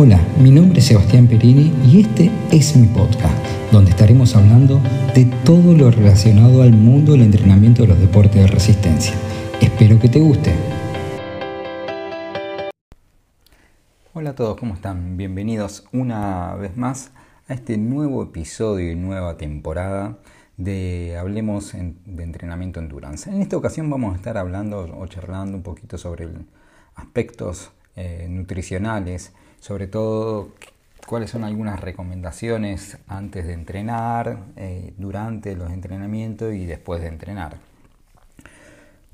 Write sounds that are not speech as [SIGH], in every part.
Hola, mi nombre es Sebastián Perini y este es mi podcast, donde estaremos hablando de todo lo relacionado al mundo del entrenamiento de los deportes de resistencia. Espero que te guste. Hola a todos, ¿cómo están? Bienvenidos una vez más a este nuevo episodio y nueva temporada de Hablemos de Entrenamiento Endurance. En esta ocasión vamos a estar hablando o charlando un poquito sobre aspectos eh, nutricionales sobre todo cuáles son algunas recomendaciones antes de entrenar, eh, durante los entrenamientos y después de entrenar.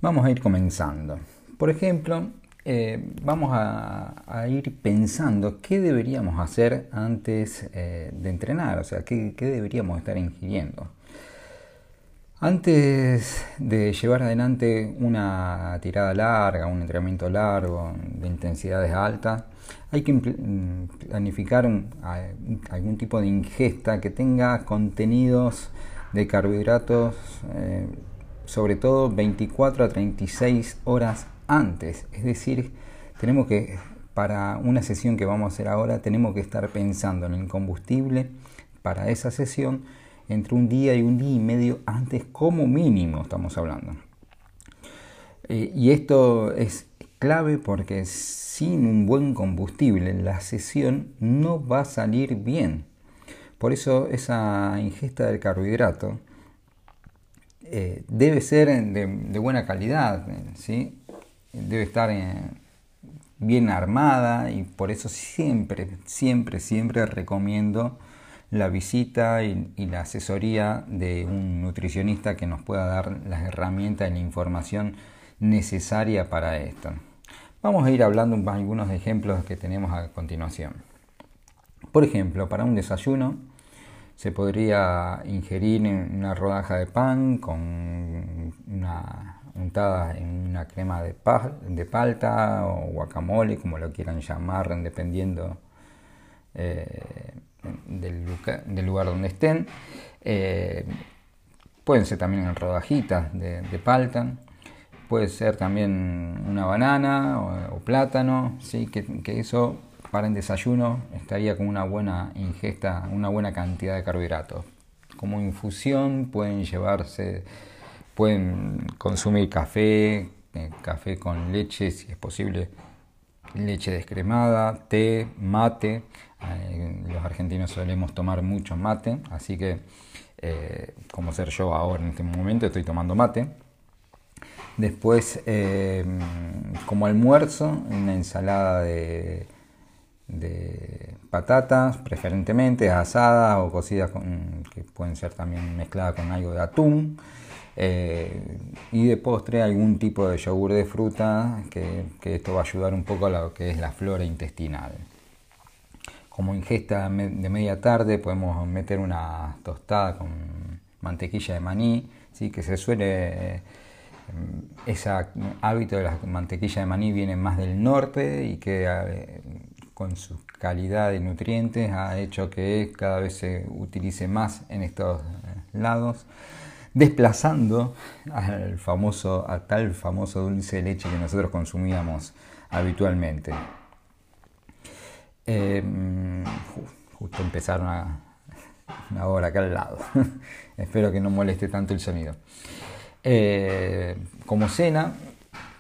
Vamos a ir comenzando. Por ejemplo, eh, vamos a, ir pensando qué deberíamos hacer antes eh, de entrenar, o sea, qué, qué deberíamos estar ingiriendo. Antes de llevar adelante una tirada larga, un entrenamiento largo de intensidades altas, hay que mm, planificar algún tipo de ingesta que tenga contenidos de carbohidratos, eh, sobre todo 24 a 36 horas antes. Es decir, tenemos que, para una sesión que vamos a hacer ahora, tenemos que estar pensando en el combustible para esa sesión entre un día y un día y medio antes como mínimo estamos hablando. Eh, y esto es clave porque sin un buen combustible la sesión no va a salir bien. Por eso esa ingesta del carbohidrato eh, debe ser de, buena calidad, ¿sí? debe estar eh, bien armada y por eso siempre, siempre, siempre recomiendo la visita y, la asesoría de un nutricionista que nos pueda dar las herramientas y la información necesaria para esto. Vamos a ir hablando de algunos ejemplos que tenemos a continuación. Por ejemplo, para un desayuno se podría ingerir una rodaja de pan con una untada en una crema de, de palta o guacamole, como lo quieran llamar, dependiendo eh, del, lugar donde estén. Eh, pueden ser también rodajitas de, de palta puede ser también una banana o, plátano, ¿sí? Que, eso para el desayuno estaría con una buena ingesta, una buena cantidad de carbohidratos. Como infusión pueden llevarse, pueden consumir café, eh, café con leche, si es posible, leche descremada, té, mate. Eh, los argentinos solemos tomar mucho mate, así que eh, como ser yo ahora en este momento estoy tomando mate. Después, eh, como almuerzo, una ensalada de, patatas, preferentemente asadas o cocidas, que pueden ser también mezcladas con algo de atún. Eh, y de postre algún tipo de yogur de fruta, que, esto va a ayudar un poco a lo que es la flora intestinal. Como ingesta de media tarde podemos meter una tostada con mantequilla de maní, ¿sí? que se suele ese hábito de la mantequilla de maní viene más del norte y que eh, con su calidad de nutrientes ha hecho que cada vez se utilice más en estos eh, lados, desplazando al famoso, a tal famoso dulce de leche que nosotros consumíamos habitualmente. Em, justo empezaron a, ahora acá al lado. [LAUGHS] Espero que no moleste tanto el sonido. Eh, como cena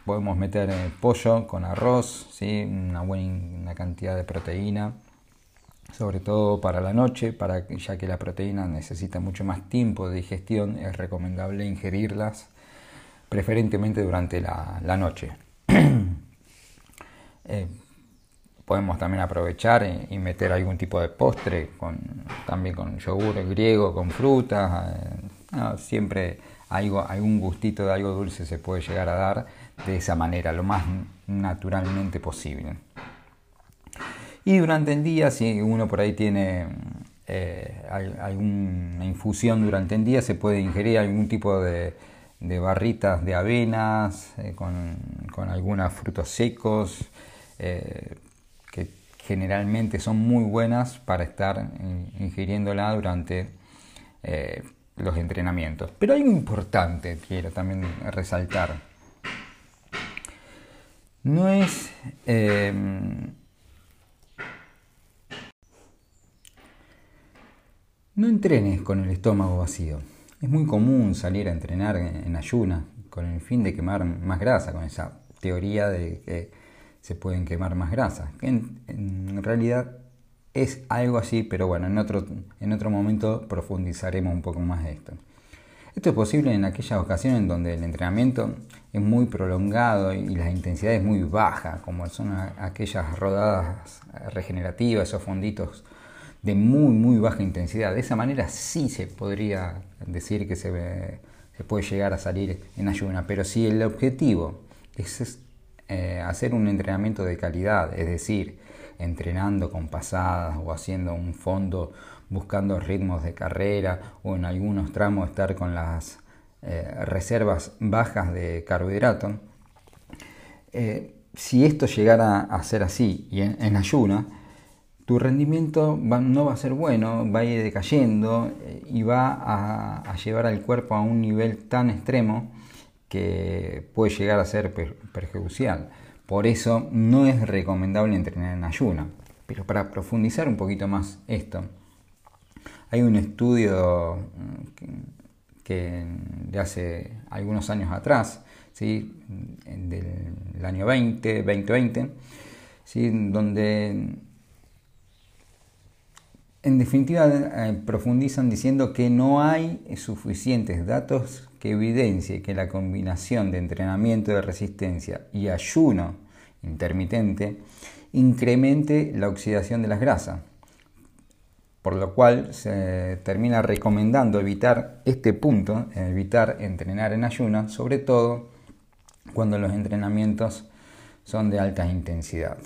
podemos meter eh, pollo con arroz, ¿sí? una buena cantidad de proteína, sobre todo para la noche, para, ya que la proteína necesita mucho más tiempo de digestión, es recomendable ingerirlas preferentemente durante la, noche. [CLEARS THROAT] Eh, podemos también aprovechar y, meter algún tipo de postre, con, también con yogur griego, con frutas, siempre algo, algún gustito de algo dulce se puede llegar a dar de esa manera, lo más naturalmente posible. Y durante el día, si uno por ahí tiene eh, alguna infusión durante el día, se puede ingerir algún tipo de, barritas de avenas eh, con, algunos frutos secos, eh, que generalmente son muy buenas para estar ingiriéndola durante los entrenamientos. Pero algo importante, quiero también resaltar. No es, No entrenes con el estómago vacío. Es muy común salir a entrenar en ayuna con el fin de quemar más grasa, con esa teoría de que se pueden quemar más grasa. En, en realidad es algo así, pero bueno, en otro, en otro momento profundizaremos un poco más de esto. Esto es posible en aquellas ocasiones en donde el entrenamiento es muy prolongado y la intensidad es muy baja, como son aquellas rodadas regenerativas, esos fonditos de muy, muy baja intensidad. De esa manera sí se podría decir que se, se puede llegar a salir en ayuna, pero si el objetivo es eh, hacer un entrenamiento de calidad, es decir, entrenando con pasadas o haciendo un fondo buscando ritmos de carrera o en algunos tramos estar con las eh, reservas bajas de carbohidrato, eh, si esto llegara a ser así y en ayuna, tu rendimiento no va a ser bueno, va a ir decayendo eh, y va a, llevar al cuerpo a un nivel tan extremo que puede llegar a ser perjudicial. Por eso no es recomendable entrenar en ayuna. Pero para profundizar un poquito más esto, hay un estudio mm, que, de hace algunos años atrás, ¿sí? del año 20, 2020, ¿sí? donde en definitiva, eh, profundizan diciendo que no hay suficientes datos que evidencien que la combinación de entrenamiento de resistencia y ayuno intermitente incremente la oxidación de las grasas, por lo cual se termina recomendando evitar este punto, evitar entrenar en ayuno, sobre todo cuando los entrenamientos son de alta intensidad.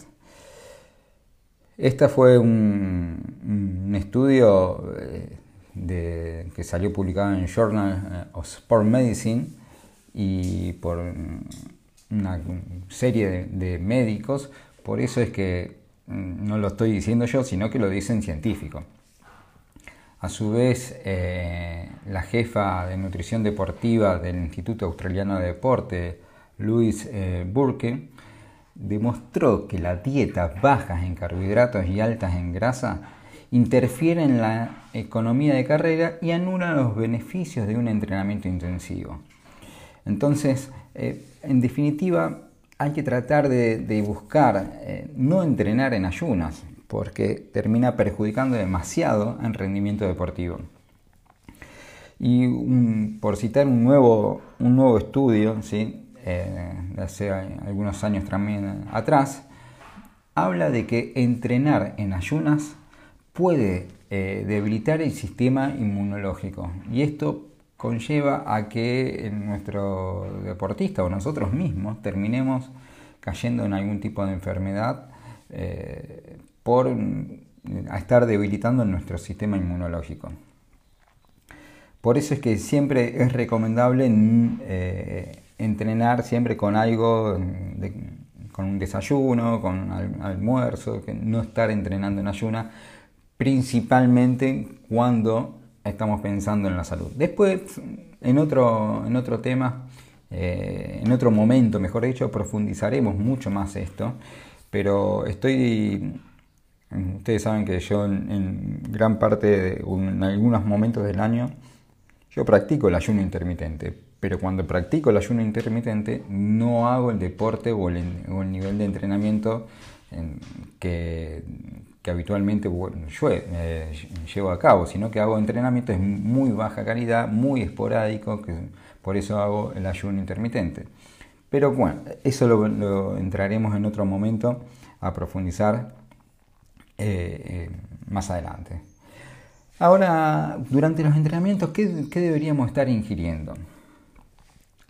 Este fue un, estudio eh, que salió publicado en Journal eh, of Sport Medicine y por una serie de, médicos. Por eso es que mm, no lo estoy diciendo yo, sino que lo dicen científicos. A su vez, eh, la jefa de nutrición deportiva del Instituto Australiano de Deporte, Louise Burke, demostró que las dietas bajas en carbohidratos y altas en grasa interfieren en la economía de carrera y anulan los beneficios de un entrenamiento intensivo. Entonces, eh, en definitiva, hay que tratar de, buscar eh, no entrenar en ayunas, porque termina perjudicando demasiado el rendimiento deportivo. Y por citar un nuevo, un nuevo estudio, ¿sí? Eh, hace algunos años también atrás, habla de que entrenar en ayunas puede eh, debilitar el sistema inmunológico y esto conlleva a que nuestro deportista o nosotros mismos terminemos cayendo en algún tipo de enfermedad eh, por estar debilitando nuestro sistema inmunológico. Por eso es que siempre es recomendable eh, entrenar siempre con algo, con un desayuno, con almuerzo, que no estar entrenando en ayuna, principalmente cuando estamos pensando en la salud. Después, en otro, en otro tema, eh, en otro momento, mejor dicho, profundizaremos mucho más esto, pero estoy... Ustedes saben que yo en, gran parte, en algunos momentos del año, yo practico el ayuno intermitente, pero cuando practico el ayuno intermitente no hago el deporte o el, nivel de entrenamiento que, habitualmente eh, llevo a cabo, sino que hago entrenamiento de muy baja calidad, muy esporádico, por eso hago el ayuno intermitente. Pero bueno, eso lo, entraremos en otro momento a profundizar eh, eh, más adelante. Ahora, durante los entrenamientos, ¿qué, deberíamos estar ingiriendo?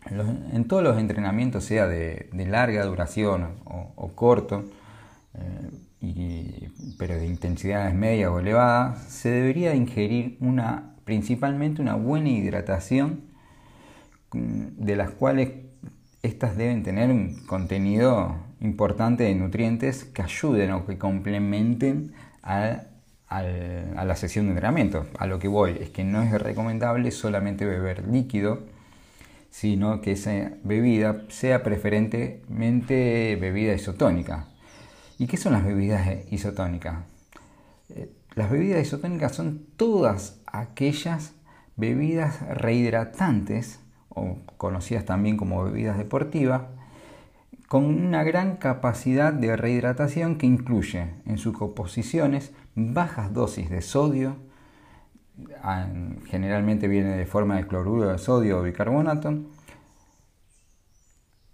En todos los entrenamientos, sea de, larga duración o, corto, eh, pero de intensidades medias o elevadas, se debería ingerir una, principalmente una buena hidratación, mm, de las cuales estas deben tener un contenido importante de nutrientes que ayuden o que complementen a a la sesión de entrenamiento. A lo que voy es que no es recomendable solamente beber líquido, sino que esa bebida sea preferentemente bebida isotónica. ¿Y qué son las bebidas isotónicas? Eh, las bebidas isotónicas son todas aquellas bebidas rehidratantes, o conocidas también como bebidas deportivas, con una gran capacidad de rehidratación que incluye en sus composiciones bajas dosis de sodio, generalmente viene de forma de cloruro de sodio o bicarbonato,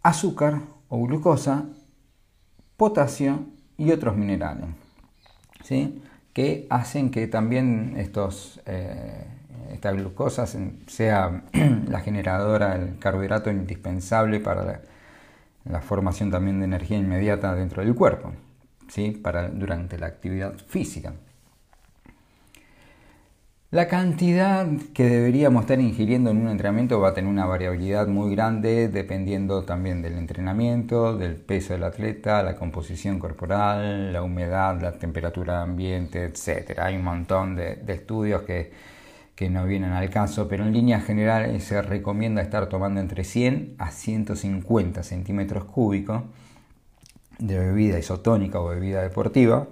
azúcar o glucosa, potasio y otros minerales, ¿sí? que hacen que también estos, eh, esta glucosa sea [CLEARS THROAT] la generadora del carbohidrato indispensable para la, formación también de energía inmediata dentro del cuerpo, ¿sí? para, durante la actividad física. La cantidad que deberíamos estar ingiriendo en un entrenamiento va a tener una variabilidad muy grande dependiendo también del entrenamiento, del peso del atleta, la composición corporal, la humedad, la temperatura ambiente, etc. Hay un montón de, estudios que, que, no vienen al caso, pero en líneas generales se recomienda estar tomando entre 100 a 150 centímetros cúbicos de bebida isotónica o bebida deportiva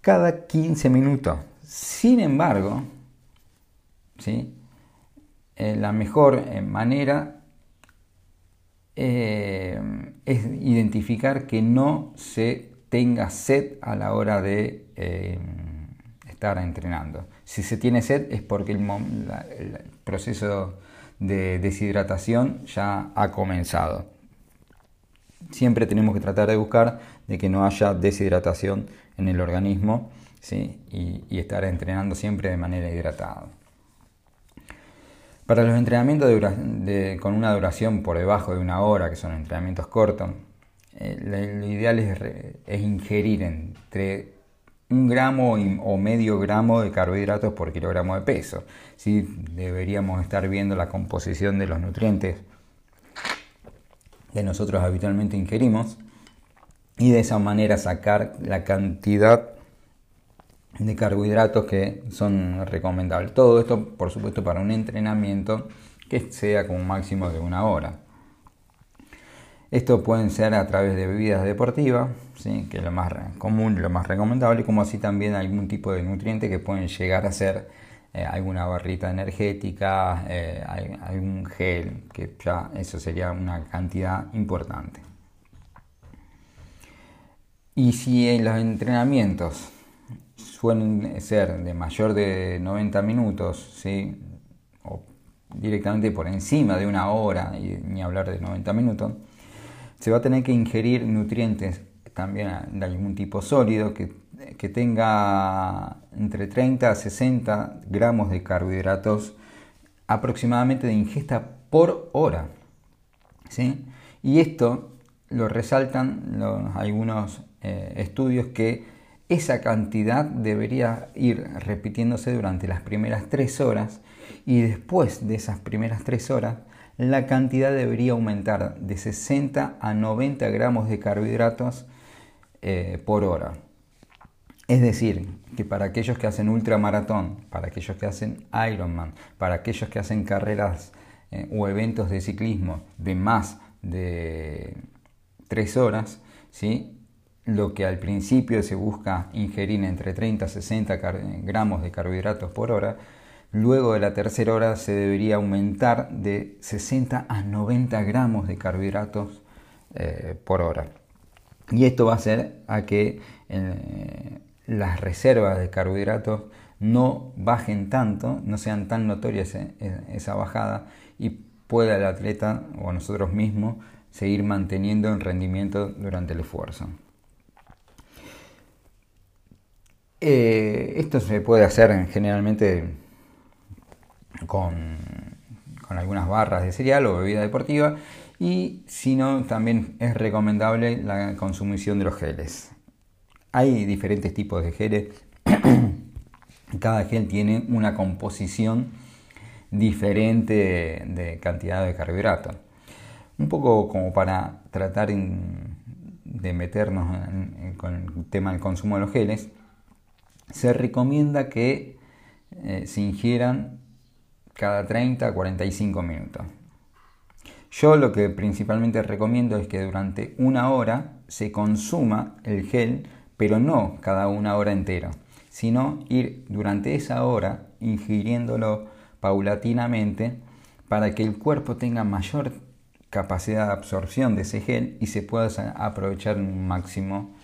cada 15 minutos. Sin embargo, Eh, la mejor eh, manera eh, es identificar que no se tenga sed a la hora de estar entrenando. Si se tiene sed es porque el, proceso de deshidratación ya ha comenzado. Siempre tenemos que tratar de buscar de que no haya deshidratación en el organismo y, y estar entrenando siempre de manera hidratada. Para los entrenamientos con una duración por debajo de una hora, que son entrenamientos cortos, eh, lo ideal es, ingerir entre un gramo o medio gramo de carbohidratos por kilogramo de peso. ¿sí? Deberíamos estar viendo la composición de los nutrientes que nosotros habitualmente ingerimos y de esa manera sacar la cantidad de carbohidratos que son recomendables. Todo esto, por supuesto, para un entrenamiento que sea con un máximo de una hora. Esto pueden ser a través de bebidas deportivas, ¿sí? que es lo más común, lo más recomendable, como así también algún tipo de nutriente que pueden llegar a ser eh, alguna barrita energética, eh, algún gel, que ya eso sería una cantidad importante. Y si en los entrenamientos suelen ser de mayor de 90 minutos, ¿sí? o directamente por encima de una hora, y ni hablar de 90 minutos, se va a tener que ingerir nutrientes también de algún tipo sólido que, que tenga entre 30 a 60 gramos de carbohidratos aproximadamente de ingesta por hora. ¿sí? Y esto lo resaltan algunos eh, estudios que esa cantidad debería ir repitiéndose durante las primeras tres horas y después de esas primeras tres horas la cantidad debería aumentar de 60 a 90 gramos de carbohidratos eh, por hora. Es decir, que para aquellos que hacen ultramaratón, para aquellos que hacen Ironman, para aquellos que hacen carreras eh, o eventos de ciclismo de más de tres horas, ¿sí? Lo que al principio se busca ingerir entre 30 a 60 gramos de carbohidratos por hora, luego de la tercera hora se debería aumentar de 60 a 90 gramos de carbohidratos eh, por hora. Y esto va a hacer a que eh, las reservas de carbohidratos no bajen tanto, no sean tan notorias eh, esa bajada y pueda el atleta o nosotros mismos seguir manteniendo el rendimiento durante el esfuerzo. Eh, esto se puede hacer generalmente con, algunas barras de cereal o bebida deportiva y si no también es recomendable la consumición de los geles. Hay diferentes tipos de geles, [CLEARS THROAT] cada gel tiene una composición diferente de cantidad de carbohidratos. Un poco como para tratar de meternos con el tema del consumo de los geles, se recomienda que eh, se ingieran cada 30 a 45 minutos. Yo lo que principalmente recomiendo es que durante una hora se consuma el gel, pero no cada una hora entera, sino ir durante esa hora ingiriéndolo paulatinamente para que el cuerpo tenga mayor capacidad de absorción de ese gel y se pueda aprovechar un máximo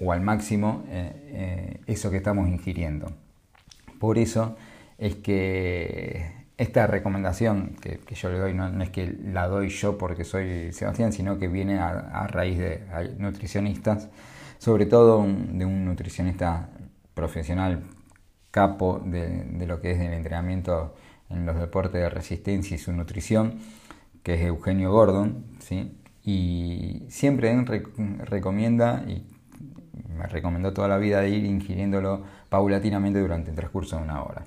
o al máximo eh, eh, eso que estamos ingiriendo. Por eso es que esta recomendación que, yo le doy no, es que la doy yo porque soy Sebastián, sino que viene a, raíz de nutricionistas, sobre todo de un nutricionista profesional capo de, lo que es el entrenamiento en los deportes de resistencia y su nutrición, que es Eugenio Gordon, ¿sí? y siempre él recomienda, y me recomendó toda la vida ir ingiriéndolo paulatinamente durante el transcurso de una hora.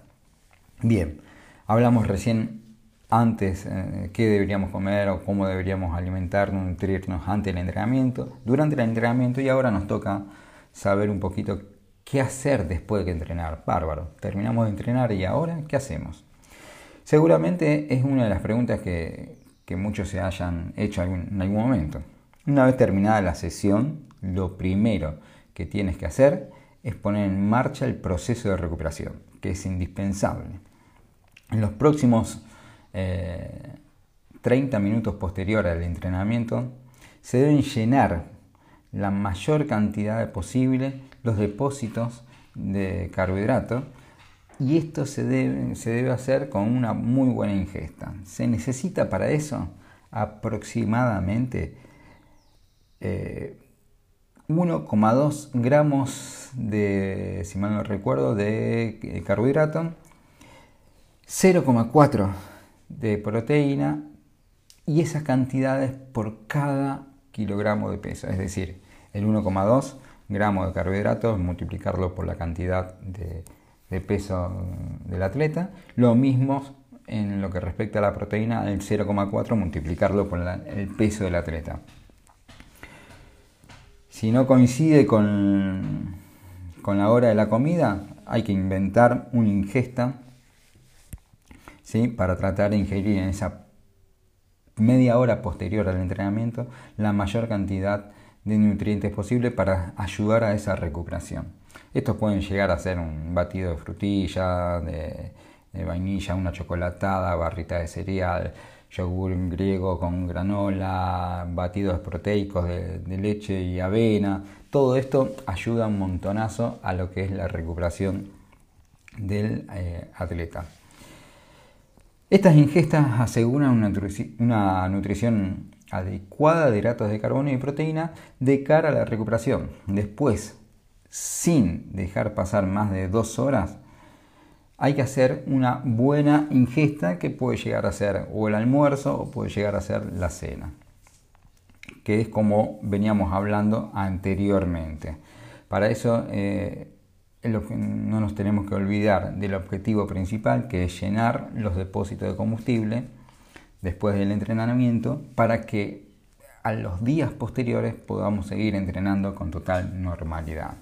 Bien, hablamos recién antes eh, qué deberíamos comer o cómo deberíamos alimentarnos, nutrirnos ante el entrenamiento, durante el entrenamiento y ahora nos toca saber un poquito qué hacer después de entrenar. Bárbaro, terminamos de entrenar y ahora qué hacemos. Seguramente es una de las preguntas que, que muchos se hayan hecho en algún momento. Una vez terminada la sesión, lo primero que tienes que hacer es poner en marcha el proceso de recuperación, que es indispensable. En los próximos 30 eh, minutos posteriores al entrenamiento, se deben llenar la mayor cantidad posible los depósitos de carbohidratos y esto se debe, se debe hacer con una muy buena ingesta. Se necesita para eso aproximadamente eh, 1,2 gramos de, si mal no recuerdo, de eh, carbohidrato, 0,4 de proteína y esas cantidades por cada kilogramo de peso, es decir, el 1,2 gramos de carbohidratos, multiplicarlo por la cantidad de, peso del atleta, lo mismo en lo que respecta a la proteína, el 0,4 multiplicarlo por el peso del atleta. Si no coincide con, con la hora de la comida, hay que inventar una ingesta ¿sí? para tratar de ingerir en esa media hora posterior al entrenamiento la mayor cantidad de nutrientes posible para ayudar a esa recuperación. Estos pueden llegar a ser un batido de frutilla, de, de vainilla, una chocolatada, barrita de cereal, yogur griego con granola, batidos proteicos de, leche y avena. Todo esto ayuda un montonazo a lo que es la recuperación del eh, atleta. Estas ingestas aseguran una, una nutrición adecuada de hidratos de carbono y proteína de cara a la recuperación. Después, sin dejar pasar más de dos horas, hay que hacer una buena ingesta que puede llegar a ser o el almuerzo o puede llegar a ser la cena, que es como veníamos hablando anteriormente. Para eso eh, no nos tenemos que olvidar del objetivo principal, que es llenar los depósitos de combustible después del entrenamiento para que a los días posteriores podamos seguir entrenando con total normalidad.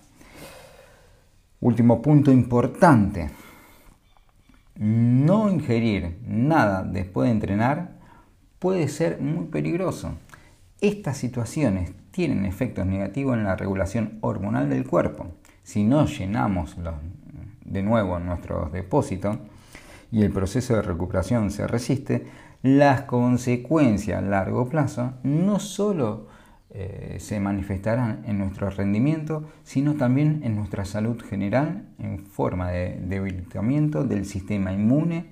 Último punto importante, no ingerir nada después de entrenar puede ser muy peligroso. Estas situaciones tienen efectos negativos en la regulación hormonal del cuerpo. Si no llenamos de nuevo nuestros depósitos y el proceso de recuperación se resiste, las consecuencias a largo plazo no solo eh, se manifestarán en nuestro rendimiento, sino también en nuestra salud general en forma de debilitamiento del sistema inmune,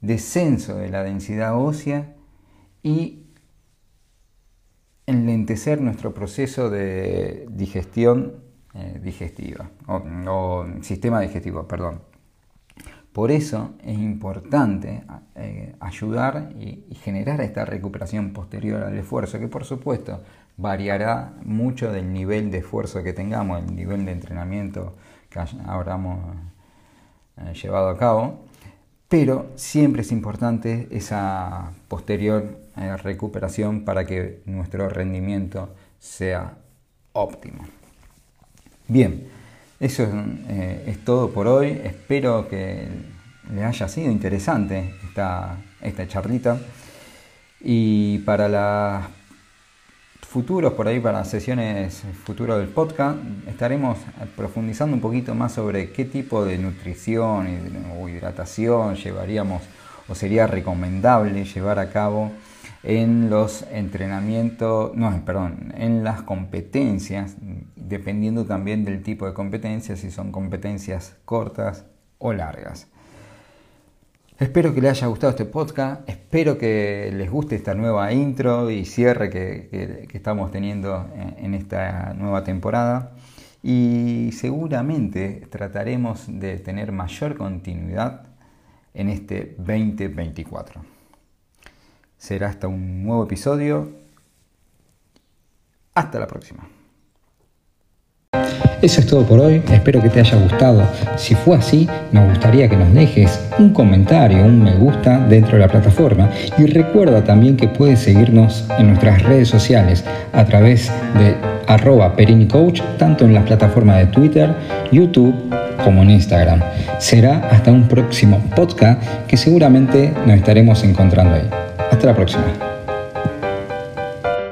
descenso de la densidad ósea y enlentecer nuestro proceso de digestión eh, digestiva o, sistema digestivo, perdón. Por eso es importante eh, ayudar y, generar esta recuperación posterior al esfuerzo, que por supuesto variará mucho del nivel de esfuerzo que tengamos, el nivel de entrenamiento que hayamos eh, llevado a cabo, pero siempre es importante esa posterior eh, recuperación para que nuestro rendimiento sea óptimo. Bien, eso es, eh, es todo por hoy. Espero que les haya sido interesante esta, esta charlita. Y para las futuros, por ahí para sesiones futuras del podcast, estaremos profundizando un poquito más sobre qué tipo de nutrición o hidratación llevaríamos o sería recomendable llevar a cabo en los entrenamientos, no, perdón, en las competencias, dependiendo también del tipo de competencias, si son competencias cortas o largas. Espero que les haya gustado este podcast, espero que les guste esta nueva intro y cierre que, estamos teniendo en esta nueva temporada y seguramente trataremos de tener mayor continuidad en este 2024. Será hasta un nuevo episodio. Hasta la próxima. Eso es todo por hoy, espero que te haya gustado. Si fue así, nos gustaría que nos dejes un comentario, un me gusta dentro de la plataforma y recuerda también que puedes seguirnos en nuestras redes sociales a través de arroba perinicoach, tanto en las plataformas de Twitter, YouTube como en Instagram. Será hasta un próximo podcast que seguramente nos estaremos encontrando ahí. Hasta la próxima.